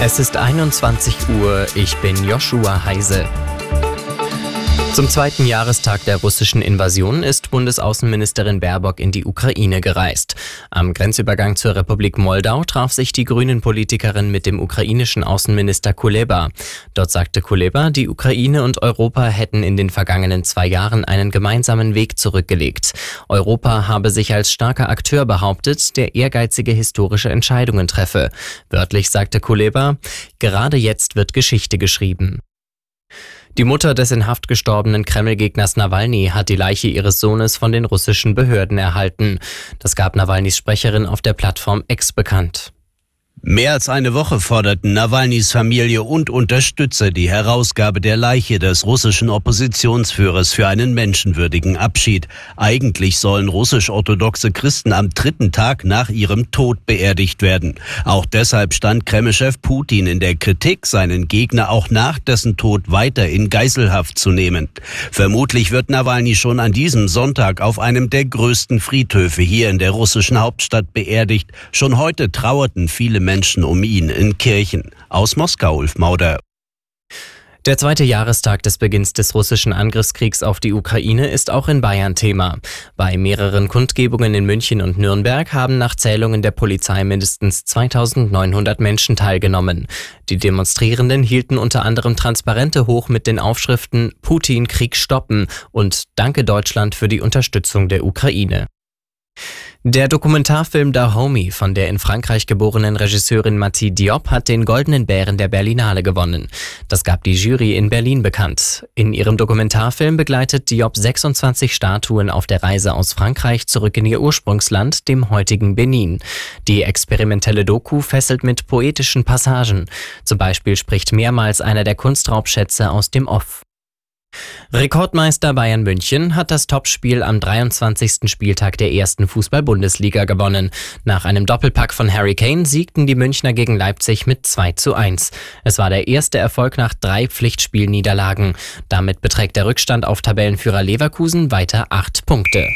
Es ist 21 Uhr, ich bin Joshua Heise. Zum zweiten Jahrestag der russischen Invasion ist Bundesaußenministerin Baerbock in die Ukraine gereist. Am Grenzübergang zur Republik Moldau traf sich die Grünen-Politikerin mit dem ukrainischen Außenminister Kuleba. Dort sagte Kuleba, die Ukraine und Europa hätten in den vergangenen zwei Jahren einen gemeinsamen Weg zurückgelegt. Europa habe sich als starker Akteur behauptet, der ehrgeizige historische Entscheidungen treffe. Wörtlich sagte Kuleba, gerade jetzt wird Geschichte geschrieben. Die Mutter des in Haft gestorbenen Kreml-Gegners Nawalny hat die Leiche ihres Sohnes von den russischen Behörden erhalten. Das gab Nawalnys Sprecherin auf der Plattform X bekannt. Mehr als eine Woche forderten Nawalnys Familie und Unterstützer die Herausgabe der Leiche des russischen Oppositionsführers für einen menschenwürdigen Abschied. Eigentlich sollen russisch-orthodoxe Christen am dritten Tag nach ihrem Tod beerdigt werden. Auch deshalb stand Kremlchef Putin in der Kritik, seinen Gegner auch nach dessen Tod weiter in Geiselhaft zu nehmen. Vermutlich wird Nawalny schon an diesem Sonntag auf einem der größten Friedhöfe hier in der russischen Hauptstadt beerdigt. Schon heute trauerten viele Menschen um ihn in Kirchen. Aus Moskau, Ulf Mauder. Der zweite Jahrestag des Beginns des russischen Angriffskriegs auf die Ukraine ist auch in Bayern Thema. Bei mehreren Kundgebungen in München und Nürnberg haben nach Zählungen der Polizei mindestens 2900 Menschen teilgenommen. Die Demonstrierenden hielten unter anderem Transparente hoch mit den Aufschriften Putin Krieg stoppen und Danke Deutschland für die Unterstützung der Ukraine. Der Dokumentarfilm Dahomey von der in Frankreich geborenen Regisseurin Mathilde Diop hat den Goldenen Bären der Berlinale gewonnen. Das gab die Jury in Berlin bekannt. In ihrem Dokumentarfilm begleitet Diop 26 Statuen auf der Reise aus Frankreich zurück in ihr Ursprungsland, dem heutigen Benin. Die experimentelle Doku fesselt mit poetischen Passagen. Zum Beispiel spricht mehrmals einer der Kunstraubschätze aus dem Off. Rekordmeister Bayern München hat das Topspiel am 23. Spieltag der ersten Fußball-Bundesliga gewonnen. Nach einem Doppelpack von Harry Kane siegten die Münchner gegen Leipzig mit 2 zu 1. Es war der erste Erfolg nach drei Pflichtspielniederlagen. Damit beträgt der Rückstand auf Tabellenführer Leverkusen weiter acht Punkte.